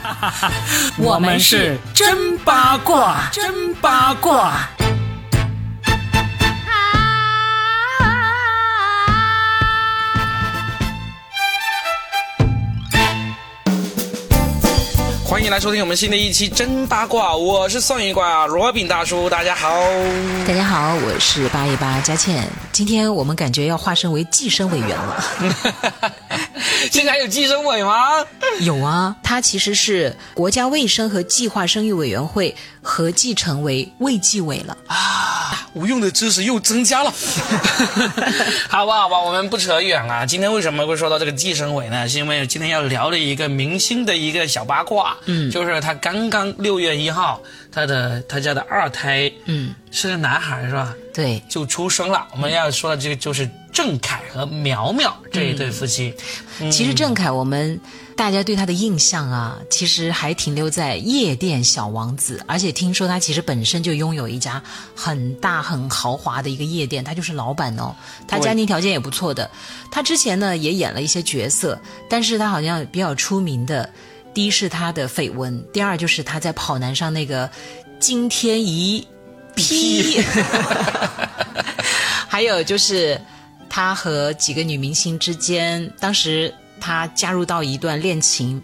我们是真八卦，真八卦。欢迎来收听我们新的一期真八卦，我是算一卦罗宾大叔，大家好。大家好，我是八一八佳倩。今天我们感觉要化身为计生委员了。现在还有计生委吗？有啊，它其实是国家卫生和计划生育委员会合计成为卫计委了。啊，无用的知识又增加了。好吧，好吧，我们不扯远了。今天为什么会说到这个计生委呢？是因为今天要聊的一个明星的一个小八卦。嗯，就是他刚刚六月一号，他的他家的二胎，嗯，是个男孩是吧？对，就出生了。我们要说的这个就是郑恺和苗苗这一对夫妻。其实郑恺，我们大家对他的印象啊，其实还停留在夜店小王子，而且听说他其实本身就拥有一家很大很豪华的一个夜店，他就是老板哦。他家庭条件也不错的。他之前呢也演了一些角色，但是他好像比较出名的。第一是他的绯闻，第二就是他在跑男上那个惊天一劈，还有就是他和几个女明星之间，当时他加入到一段恋情，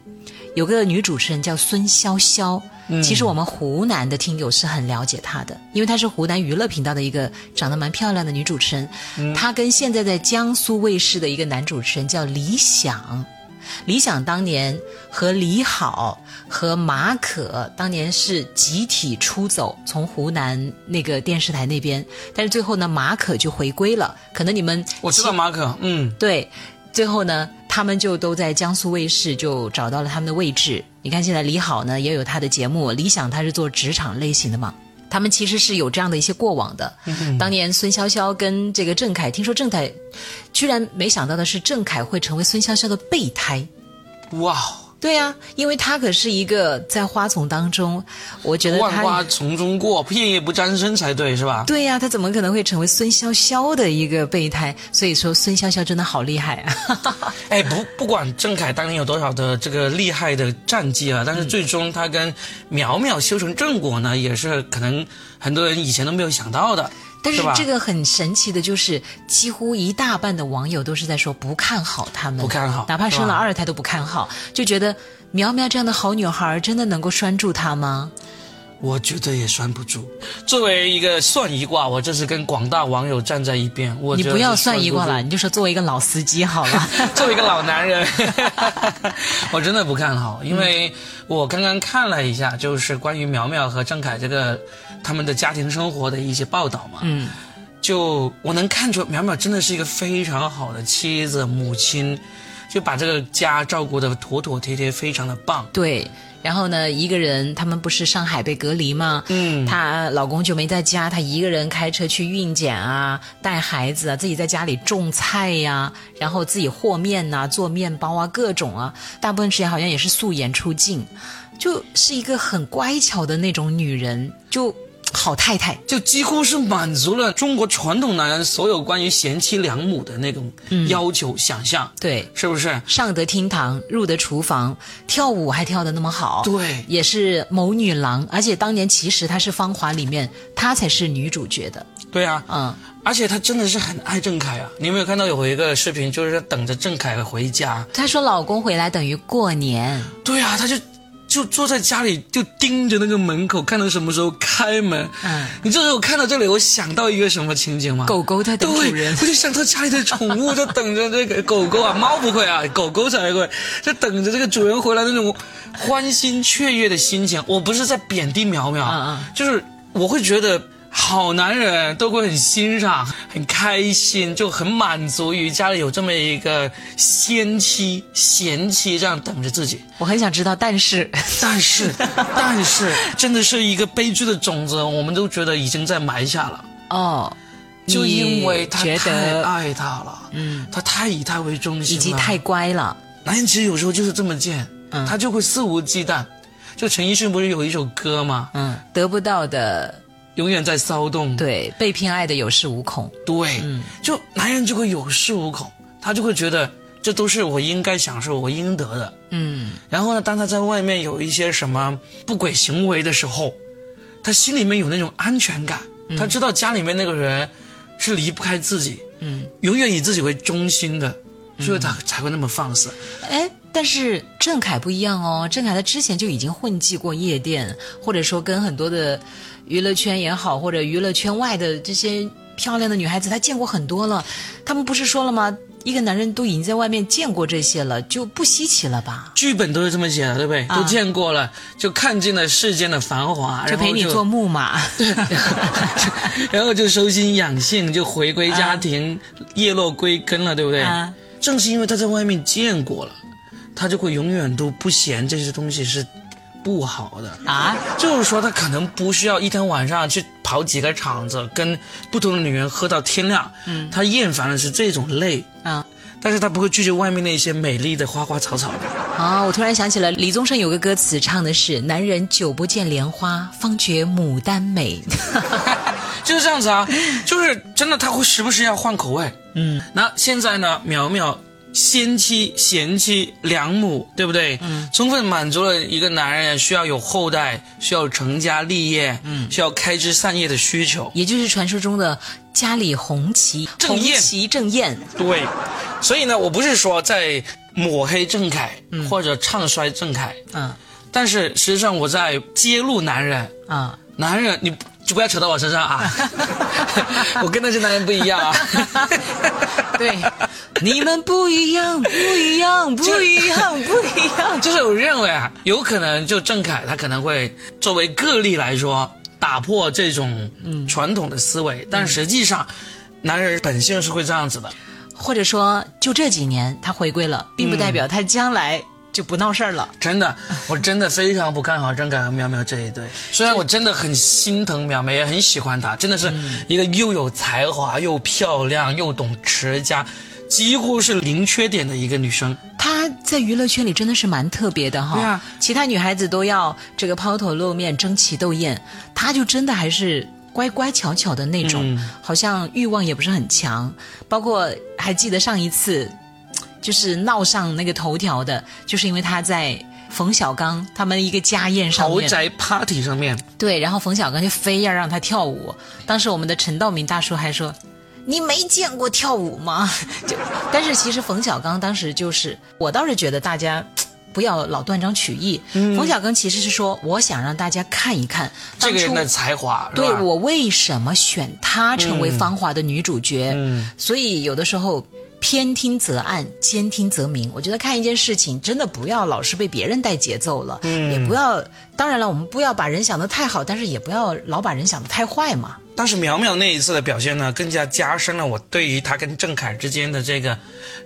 有个女主持人叫孙潇潇，其实我们湖南的听友是很了解她的，因为她是湖南娱乐频道的一个长得蛮漂亮的女主持人，她跟现在在江苏卫视的一个男主持人叫李想。李想当年和李好和马可当年是集体出走，从湖南那个电视台那边，但是最后呢，马可就回归了。可能你们我知道马可，嗯，对，最后呢，他们就都在江苏卫视就找到了他们的位置。你看现在李好呢也有他的节目，李想他是做职场类型的嘛。他们其实是有这样的一些过往的。当年孙潇潇跟这个郑恺，听说郑恺居然没想到的是，郑恺会成为孙潇潇的备胎。哇！对呀，因为他可是一个在花丛当中，我觉得万花丛中过，片叶不沾身才对，是吧？对呀，他怎么可能会成为孙潇潇的一个备胎？所以说，孙潇潇真的好厉害啊！哎，不，不管郑恺当年有多少的这个厉害的战绩啊，但是最终他跟苗苗修成正果呢，也是可能很多人以前都没有想到的。但是这个很神奇的就是，几乎一大半的网友都是在说不看好他们，不看好，哪怕生了二胎都不看好，就觉得苗苗这样的好女孩真的能够拴住他吗？我觉得也拴不住。作为一个算一卦，我这是跟广大网友站在一边。我你不要算一卦了，你就说作为一个老司机好了，作为一个老男人，我真的不看好，因为我刚刚看了一下，就是关于苗苗和郑恺这个。他们的家庭生活的一些报道嘛，嗯，就我能看出苗苗真的是一个非常好的妻子、母亲，就把这个家照顾的妥妥帖帖，非常的棒。对，然后呢，一个人他们不是上海被隔离吗？嗯，她老公就没在家，她一个人开车去孕检啊，带孩子啊，自己在家里种菜呀，然后自己和面呐，做面包啊，各种啊，大部分时间好像也是素颜出镜，就是一个很乖巧的那种女人，就。好太太。就几乎是满足了中国传统男人所有关于贤妻良母的那种要求想象，对，是不是？上得厅堂，入得厨房，跳舞还跳得那么好，对，也是谋女郎，而且当年其实她是《芳华》里面她才是女主角的，对啊，嗯，而且她真的是很爱郑恺啊，你有没有看到有一个视频，就是等着郑恺回家，她说老公回来等于过年，对啊，她就。就坐在家里，就盯着那个门口，看到什么时候开门。嗯，你这时候看到这里，我想到一个什么情景吗？狗狗在等主人。我就想到家里的宠物在等着这个狗狗啊，猫不会啊，狗狗才会，在等着这个主人回来那种欢欣雀跃的心情。我不是在贬低苗苗，就是我会觉得。好男人都会很欣赏、很开心，就很满足于家里有这么一个先妻、贤妻这样等着自己。我很想知道，但是，但是，但是，真的是一个悲剧的种子，我们都觉得已经在埋下了。哦，就因为他太爱他了，嗯，他太以他为中心，以及太乖了。男人其实有时候就是这么贱，嗯，他就会肆无忌惮。就陈奕迅不是有一首歌吗？嗯，得不到的。永远在骚动，对被偏爱的有恃无恐，对，就男人就会有恃无恐，他就会觉得这都是我应该享受、我应得的。嗯，然后呢，当他在外面有一些什么不轨行为的时候，他心里面有那种安全感，他知道家里面那个人是离不开自己，嗯，永远以自己为中心的，所以他才会那么放肆。哎，但是郑恺不一样哦，郑恺他之前就已经混迹过夜店，或者说跟很多的娱乐圈也好，或者娱乐圈外的这些漂亮的女孩子，他见过很多了。他们不是说了吗？一个男人都已经在外面见过这些了，就不稀奇了吧？剧本都是这么写的，对不对？都见过了，就看尽了世间的繁华，就陪你做木马，对 然后就收心养性，就回归家庭，叶落归根了，对不对？正是因为他在外面见过了，他就会永远都不嫌这些东西是不好的啊。就是说，他可能不需要一天晚上去跑几个场子，跟不同的女人喝到天亮。嗯，他厌烦的是这种累啊，但是他不会拒绝外面那些美丽的花花草草的。啊，我突然想起了李宗盛有个歌词，唱的是“男人久不见莲花，方觉牡丹美”。就是这样子啊，就是真的，他会时不时要换口味。嗯，那现在呢，苗苗先妻贤妻良母，对不对？嗯，充分满足了一个男人需要有后代、需要成家立业、嗯，需要开枝散叶的需求，也就是传说中的家里红旗正艳，旗正艳。对，所以呢，我不是说在抹黑郑恺或者唱衰郑恺，嗯，但是实际上我在揭露男人啊，男人你。就不要扯到我身上啊！我跟那些男人不一样啊！对，你们不一样，不一样，不一样，不一样。就是我认为啊，有可能就郑恺他可能会作为个例来说，打破这种传统的思维，但实际上，男人本性是会这样子的。或者说，就这几年他回归了，并不代表他将来。就不闹事儿了。真的，我真的非常不看好郑恺和苗苗这一对。虽然我真的很心疼苗苗，也很喜欢她，真的是一个又有才华、又漂亮、又懂持家，几乎是零缺点的一个女生。她在娱乐圈里真的是蛮特别的哈。对啊，其他女孩子都要这个抛头露面、争奇斗艳，她就真的还是乖乖巧巧的那种，好像欲望也不是很强。包括还记得上一次。就是闹上那个头条的，就是因为她在冯小刚他们一个家宴上面，豪宅 party 上面，对，然后冯小刚就非要让他跳舞。当时我们的陈道明大叔还说：“你没见过跳舞吗？” 就，但是其实冯小刚当时就是，我倒是觉得大家不要老断章取义。冯小刚其实是说，我想让大家看一看这个人的才华，对我为什么选他成为芳华的女主角。嗯，所以有的时候。偏听则暗，兼听则明。我觉得看一件事情，真的不要老是被别人带节奏了，也不要。当然了，我们不要把人想得太好，但是也不要老把人想得太坏嘛。但是苗苗那一次的表现呢，更加加深了我对于他跟郑恺之间的这个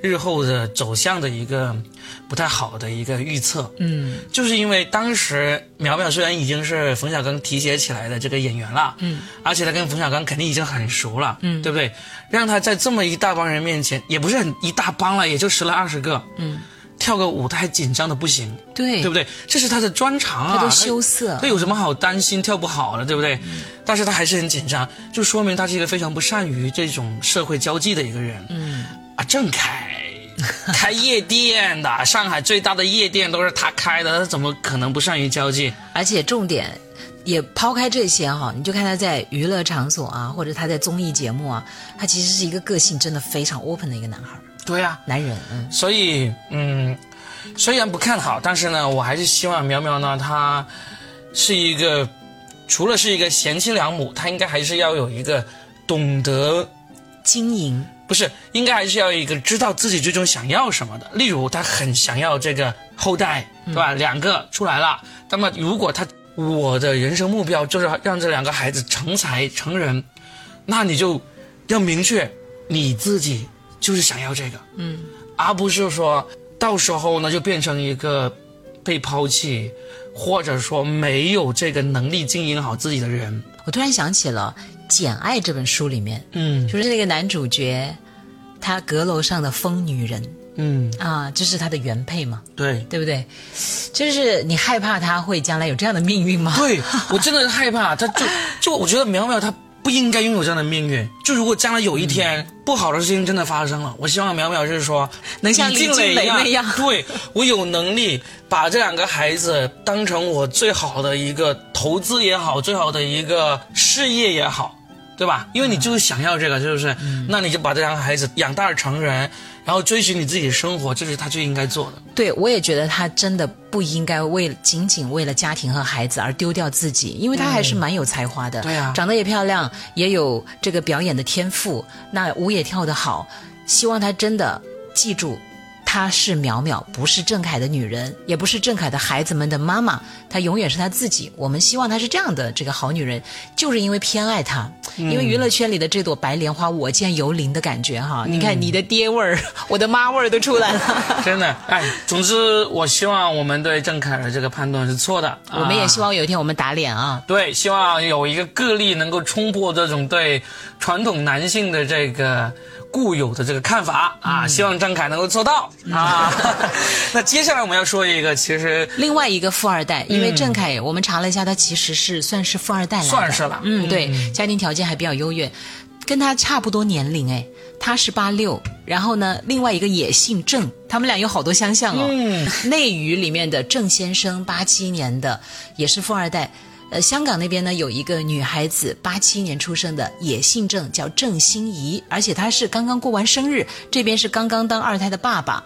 日后的走向的一个不太好的一个预测。嗯，就是因为当时苗苗虽然已经是冯小刚提携起来的这个演员了，嗯，而且他跟冯小刚肯定已经很熟了，嗯，对不对？让他在这么一大帮人面前，也不是很一大帮了，也就十来二十个，嗯。跳个舞，他还紧张的不行，对对不对？这是他的专长啊，他都羞涩，他有什么好担心跳不好的，对不对？但是他还是很紧张，就说明他是一个非常不善于这种社会交际的一个人。嗯，啊，郑恺开夜店的，上海最大的夜店都是他开的，他怎么可能不善于交际？而且重点，也抛开这些哈，你就看他在娱乐场所啊，或者他在综艺节目啊，他其实是一个个性真的非常 open 的一个男孩。对呀，男人，嗯，所以，嗯，虽然不看好，但是呢，我还是希望苗苗呢，她是一个，除了是一个贤妻良母，她应该还是要有一个懂得经营，不是，应该还是要一个知道自己最终想要什么的。例如，她很想要这个后代，对吧？两个出来了，那么如果她我的人生目标就是让这两个孩子成才成人，那你就要明确你自己。就是想要这个，嗯，而不是说到时候呢就变成一个被抛弃，或者说没有这个能力经营好自己的人。我突然想起了《简爱》这本书里面，嗯，就是那个男主角，他阁楼上的疯女人，嗯啊，这是他的原配嘛？对，对不对？就是你害怕他会将来有这样的命运吗？对我真的害怕，他就就我觉得苗苗他。不应该拥有这样的命运。就如果将来有一天不好的事情真的发生了，我希望淼淼就是说能像李静蕾那样，对我有能力把这两个孩子当成我最好的一个投资也好，最好的一个事业也好，对吧？因为你就是想要这个，是不是？那你就把这两个孩子养大成人。然后追寻你自己的生活，这是他最应该做的。对，我也觉得他真的不应该为仅仅为了家庭和孩子而丢掉自己，因为他还是蛮有才华的。对啊，长得也漂亮，也有这个表演的天赋，那舞也跳得好。希望他真的记住。她是淼淼，不是郑恺的女人，也不是郑恺的孩子们的妈妈，她永远是她自己。我们希望她是这样的这个好女人，就是因为偏爱她，因为娱乐圈里的这朵白莲花，我见犹怜的感觉哈。你看你的爹味儿，我的妈味儿都出来了，真的。哎，总之我希望我们对郑恺的这个判断是错的，我们也希望有一天我们打脸啊。对，希望有一个个例能够冲破这种对传统男性的这个。固有的这个看法啊，希望张凯能够做到啊。那接下来我们要说一个，其实另外一个富二代，因为郑凯我们查了一下，他其实是算是富二代了，算是了。嗯，对，家庭条件还比较优越，跟他差不多年龄哎，他是八六，然后呢，另外一个也姓郑，他们俩有好多相像哦。嗯，内娱里面的郑先生，八七年的，也是富二代。呃，香港那边呢有一个女孩子，八七年出生的，也姓郑，叫郑欣宜，而且她是刚刚过完生日，这边是刚刚当二胎的爸爸，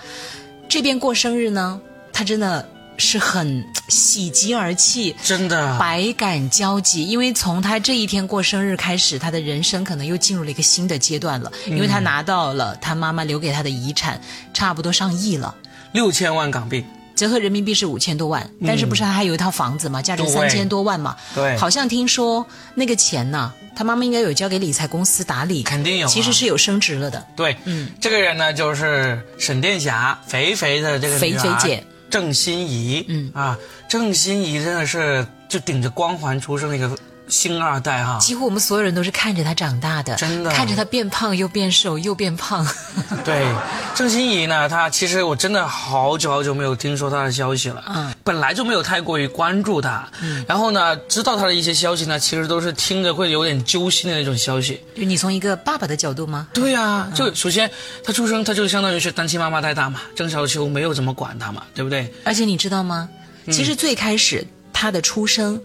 这边过生日呢，她真的是很喜极而泣，真的。百感交集，因为从他这一天过生日开始，他的人生可能又进入了一个新的阶段了，因为他拿到了他妈妈留给他的遗产，差不多上亿了，六千万港币。折合人民币是五千多万，但是不是他还有一套房子嘛，价值三千多万嘛？对，好像听说那个钱呢，他妈妈应该有交给理财公司打理，肯定有，其实是有升值了的。对，嗯，这个人呢就是沈殿霞，肥肥的这个肥肥姐。郑欣宜，嗯。啊，郑欣宜真的是就顶着光环出生的一个。星二代哈，几乎我们所有人都是看着他长大的，真的看着他变胖又变瘦又变胖。对，郑欣宜呢，她其实我真的好久好久没有听说她的消息了，嗯，本来就没有太过于关注她，嗯，然后呢，知道她的一些消息呢，其实都是听着会有点揪心的那种消息。就你从一个爸爸的角度吗？对呀，就首先她出生，她就相当于是单亲妈妈带大嘛，郑少秋没有怎么管她嘛，对不对？而且你知道吗？其实最开始她的出生。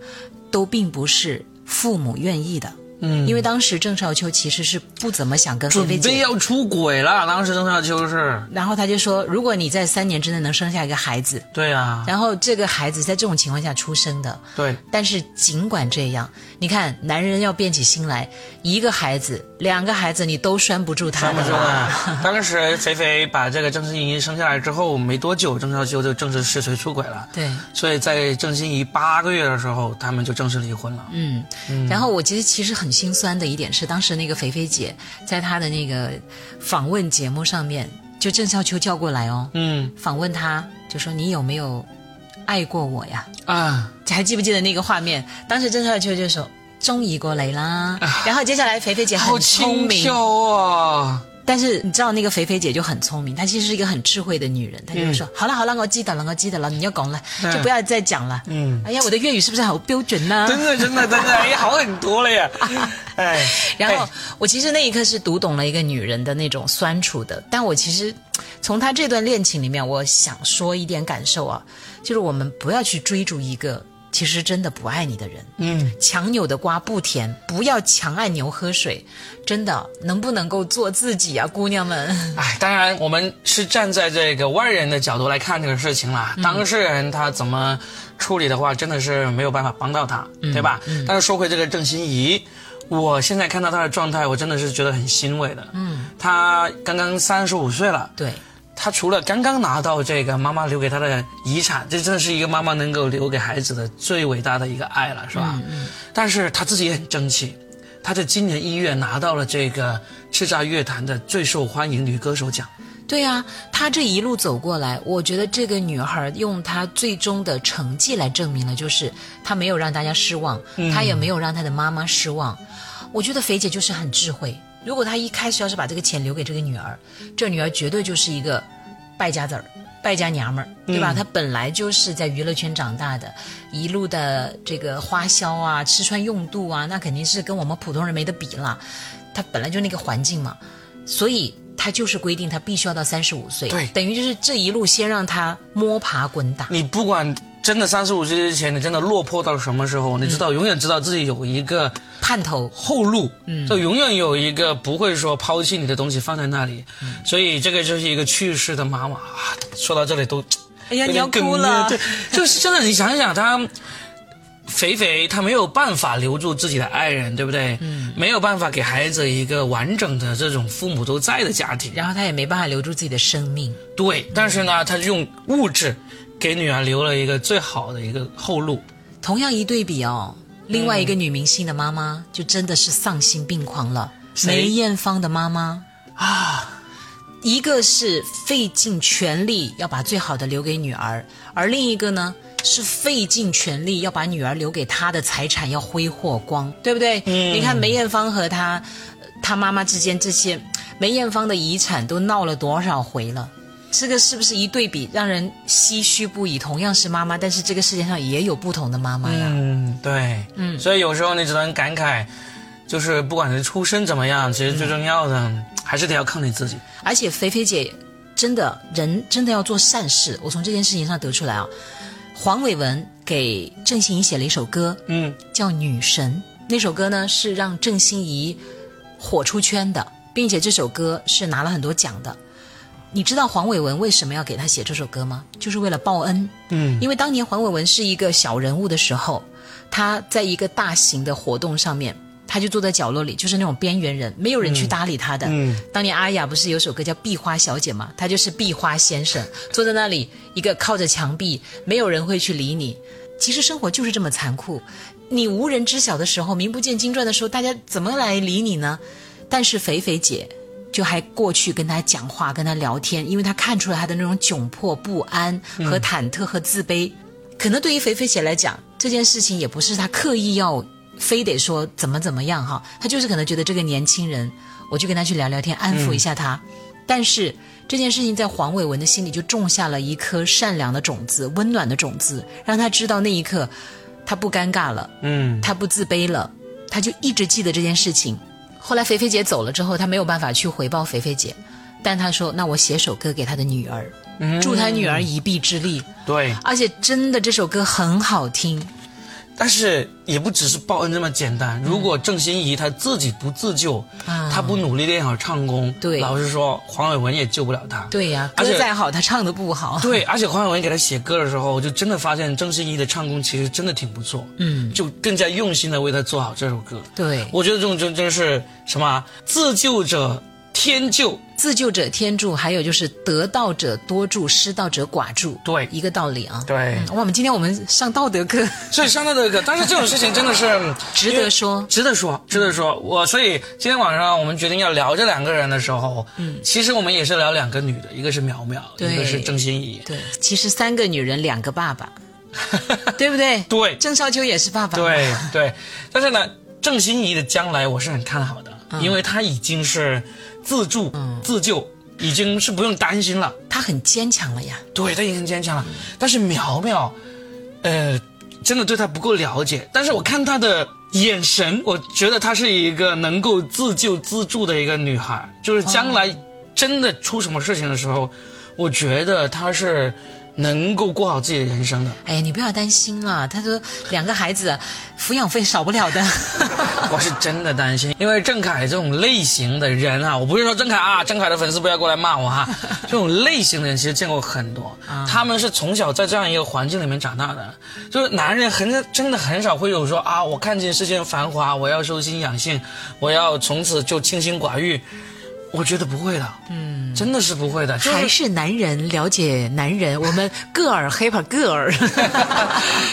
都并不是父母愿意的。嗯，因为当时郑少秋其实是不怎么想跟菲菲姐准备要出轨了。当时郑少秋是，然后他就说，如果你在三年之内能生下一个孩子，对啊，然后这个孩子在这种情况下出生的，对。但是尽管这样，你看男人要变起心来，一个孩子、两个孩子你都拴不住他。拴不住啊！当时肥肥把这个郑欣宜生下来之后没多久，郑少秋就正式实锤出轨了。对，所以在郑欣宜八个月的时候，他们就正式离婚了。嗯，然后我觉得其实很。心酸的一点是，当时那个肥肥姐在她的那个访问节目上面，就郑少秋叫过来哦，嗯，访问她，就说你有没有爱过我呀？啊，还记不记得那个画面？当时郑少秋就说中意过来啦，然后接下来肥肥姐很聪明啊。但是你知道那个肥肥姐就很聪明，她其实是一个很智慧的女人，她就说：“好了好了，我记得了，我记得了，你要讲了，就不要再讲了。”嗯，哎呀，我的粤语是不是好标准呢？真的真的真的，哎，好很多了呀！哎，然后我其实那一刻是读懂了一个女人的那种酸楚的，但我其实从她这段恋情里面，我想说一点感受啊，就是我们不要去追逐一个。其实真的不爱你的人，嗯，强扭的瓜不甜，不要强按牛喝水，真的能不能够做自己啊，姑娘们？哎，当然我们是站在这个外人的角度来看这个事情啦，当事人他怎么处理的话，真的是没有办法帮到他，对吧？但是说回这个郑欣宜，我现在看到他的状态，我真的是觉得很欣慰的。嗯，他刚刚三十五岁了，对。他除了刚刚拿到这个妈妈留给他的遗产，这真的是一个妈妈能够留给孩子的最伟大的一个爱了，是吧？嗯嗯。但是他自己也很争气，他在今年一月拿到了这个叱咤乐坛的最受欢迎女歌手奖。对呀，她这一路走过来，我觉得这个女孩用她最终的成绩来证明了，就是她没有让大家失望，她也没有让她的妈妈失望。我觉得肥姐就是很智慧。如果他一开始要是把这个钱留给这个女儿，这女儿绝对就是一个败家子儿，败家娘们儿，对吧？她本来就是在娱乐圈长大的，一路的这个花销啊、吃穿用度啊，那肯定是跟我们普通人没得比了。她本来就那个环境嘛，所以她就是规定她必须要到三十五岁，对，等于就是这一路先让她摸爬滚打。你不管。真的三十五岁之前，你真的落魄到什么时候？你知道，永远知道自己有一个盼头后路，嗯，就永远有一个不会说抛弃你的东西放在那里。所以这个就是一个去世的妈妈啊！说到这里都，哎呀，你要哭了。对，就是真的，你想想，他肥肥他没有办法留住自己的爱人，对不对？嗯，没有办法给孩子一个完整的这种父母都在的家庭，然后他也没办法留住自己的生命。对，但是呢，他用物质。给女儿留了一个最好的一个后路。同样一对比哦，另外一个女明星的妈妈就真的是丧心病狂了。梅艳芳的妈妈啊，一个是费尽全力要把最好的留给女儿，而另一个呢是费尽全力要把女儿留给她的财产要挥霍光，对不对？嗯。你看梅艳芳和她她妈妈之间这些，梅艳芳的遗产都闹了多少回了？这个是不是一对比让人唏嘘不已？同样是妈妈，但是这个世界上也有不同的妈妈呀。嗯，对，嗯，所以有时候你只能感慨，就是不管是出身怎么样，其实最重要的还是得要靠你自己。而且肥肥姐真的人真的要做善事，我从这件事情上得出来啊。黄伟文给郑欣宜写了一首歌，嗯，叫《女神》。那首歌呢是让郑欣宜火出圈的，并且这首歌是拿了很多奖的。你知道黄伟文为什么要给他写这首歌吗？就是为了报恩。嗯，因为当年黄伟文是一个小人物的时候，他在一个大型的活动上面，他就坐在角落里，就是那种边缘人，没有人去搭理他的。嗯，当年阿雅不是有首歌叫《壁花小姐》吗？他就是壁花先生，坐在那里，一个靠着墙壁，没有人会去理你。其实生活就是这么残酷，你无人知晓的时候，名不见经传的时候，大家怎么来理你呢？但是肥肥姐。就还过去跟他讲话，跟他聊天，因为他看出了他的那种窘迫、不安和忐忑和自卑。可能对于肥肥姐来讲，这件事情也不是他刻意要非得说怎么怎么样哈，他就是可能觉得这个年轻人，我就跟他去聊聊天，安抚一下他。但是这件事情在黄伟文的心里就种下了一颗善良的种子、温暖的种子，让他知道那一刻他不尴尬了，嗯，他不自卑了，他就一直记得这件事情。后来肥肥姐走了之后，他没有办法去回报肥肥姐，但他说：“那我写首歌给他的女儿，助他女儿一臂之力。”对，而且真的这首歌很好听。但是也不只是报恩这么简单。如果郑欣宜她自己不自救，她不努力练好唱功，对，老实说，黄伟文也救不了她。对呀，歌再好，她唱的不好。对，而且黄伟文给她写歌的时候，我就真的发现郑欣宜的唱功其实真的挺不错。嗯，就更加用心的为她做好这首歌。对，我觉得这种真真是什么自救者。天救，自救者天助，还有就是得道者多助，失道者寡助，对，一个道理啊。对，我们今天我们上道德课，所以上道德课，但是这种事情真的是 值得说，值得说，值得说。我所以今天晚上我们决定要聊这两个人的时候，嗯，其实我们也是聊两个女的，一个是苗苗，一个是郑欣宜。对，其实三个女人，两个爸爸，对不对？对，郑少秋也是爸爸。对对，但是呢，郑欣宜的将来我是很看好的，因为她已经是。自助、自救已经是不用担心了，他很坚强了呀。对，他已经很坚强了。但是苗苗，呃，真的对他不够了解。但是我看她的眼神，我觉得她是一个能够自救自助的一个女孩。就是将来真的出什么事情的时候，我觉得她是。能够过好自己的人生的。哎呀，你不要担心了。他说两个孩子，抚养费少不了的。我是真的担心，因为郑恺这种类型的人啊，我不是说郑恺啊，郑恺的粉丝不要过来骂我哈。这种类型的人其实见过很多，他们是从小在这样一个环境里面长大的。就是男人很真的很少会有说啊，我看见世间繁华，我要收心养性，我要从此就清心寡欲。我觉得不会的，嗯，真的是不会的，还是男人了解男人，我们个儿 hip girl，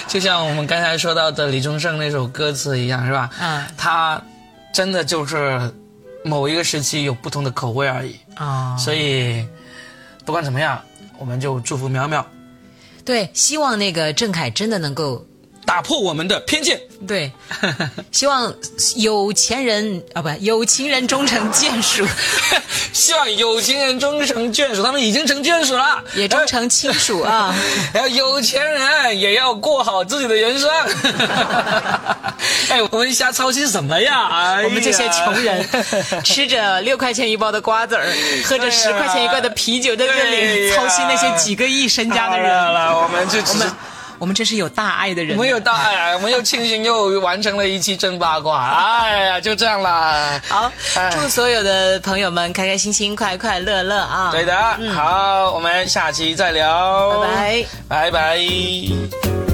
就像我们刚才说到的李宗盛那首歌词一样，是吧？嗯，他真的就是某一个时期有不同的口味而已。啊，所以不管怎么样，我们就祝福苗苗，对，希望那个郑恺真的能够打破我们的偏见。对，希望有钱人啊，不，有情人终成眷属。希望有情人终成眷属，他们已经成眷属了，也终成亲属啊。然 后有钱人也要过好自己的人生。哎，我们瞎操心什么呀？我们这些穷人，吃着六块钱一包的瓜子儿，喝着十块钱一罐的啤酒，在这里操心那些几个亿身家的人。了，我们就我们。我们这是有大爱的人，我们有大爱，我们又庆幸又完成了一期真八卦，哎呀，就这样啦。好，祝所有的朋友们开开心心、快快乐乐啊！对的，好，我们下期再聊，拜拜，拜拜。